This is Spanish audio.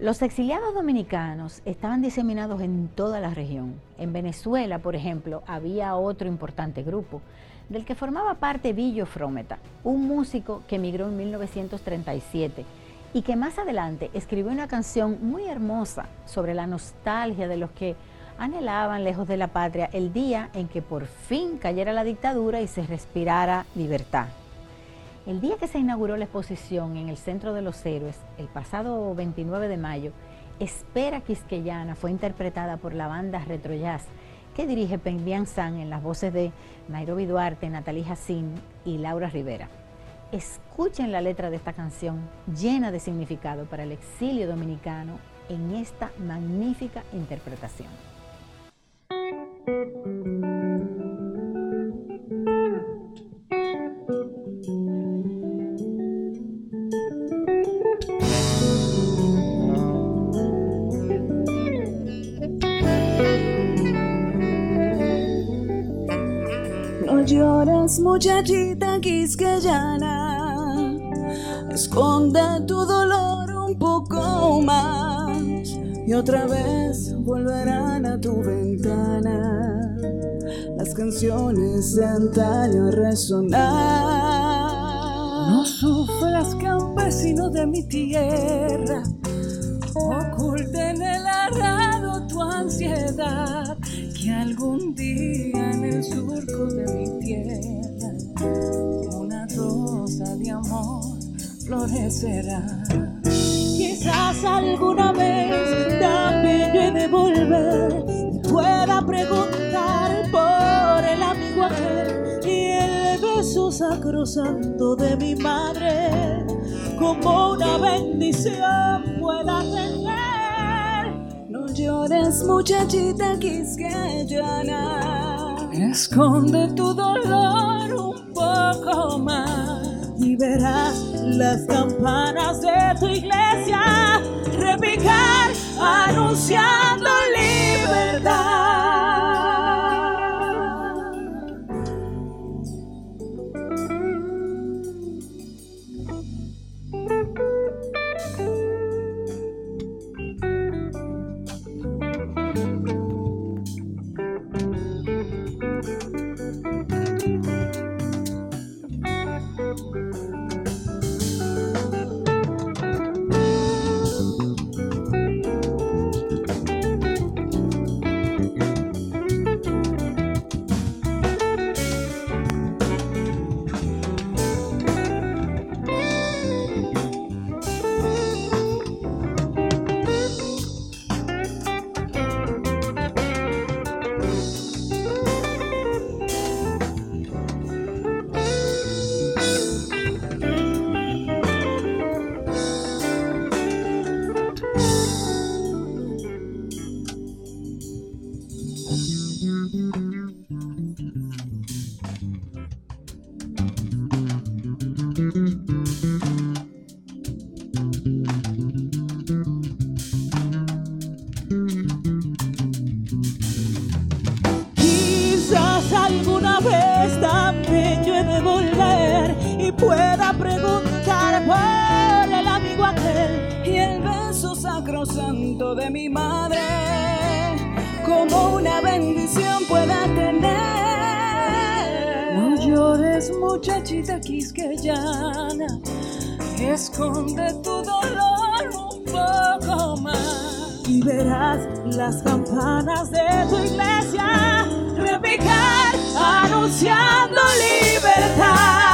Los exiliados dominicanos estaban diseminados en toda la región. En Venezuela, por ejemplo, había otro importante grupo, del que formaba parte Villo Frometa, un músico que emigró en 1937 y que más adelante escribió una canción muy hermosa sobre la nostalgia de los que anhelaban lejos de la patria el día en que por fin cayera la dictadura y se respirara libertad. El día que se inauguró la exposición en el Centro de los Héroes, el pasado 29 de mayo, Espera Quisqueyana fue interpretada por la banda Retro Jazz que dirige Pendian San en las voces de Nairobi Duarte, Natalie Jacín y Laura Rivera. Escuchen la letra de esta canción llena de significado para el exilio dominicano en esta magnífica interpretación. Muchachita quisqueyana, esconde tu dolor un poco más y otra vez volverán a tu ventana. Las canciones de antaño resonar. No sufras, campesino de mi tierra, oculta en el arado tu ansiedad, que algún día en el surco de mi tierra una rosa de amor florecerá. Quizás alguna vez también yo he de volver y pueda preguntar por el amigo y el beso sacrosanto de mi madre como una bendición pueda tener. Llores, muchachita quisqueyana, Esconde tu dolor un poco más. y verás las campanas de tu iglesia repicar anunciando sacrosanto de mi madre como una bendición pueda tener. No llores, muchachita quisqueyana, esconde tu dolor un poco más. y verás las campanas de tu iglesia repicar anunciando libertad.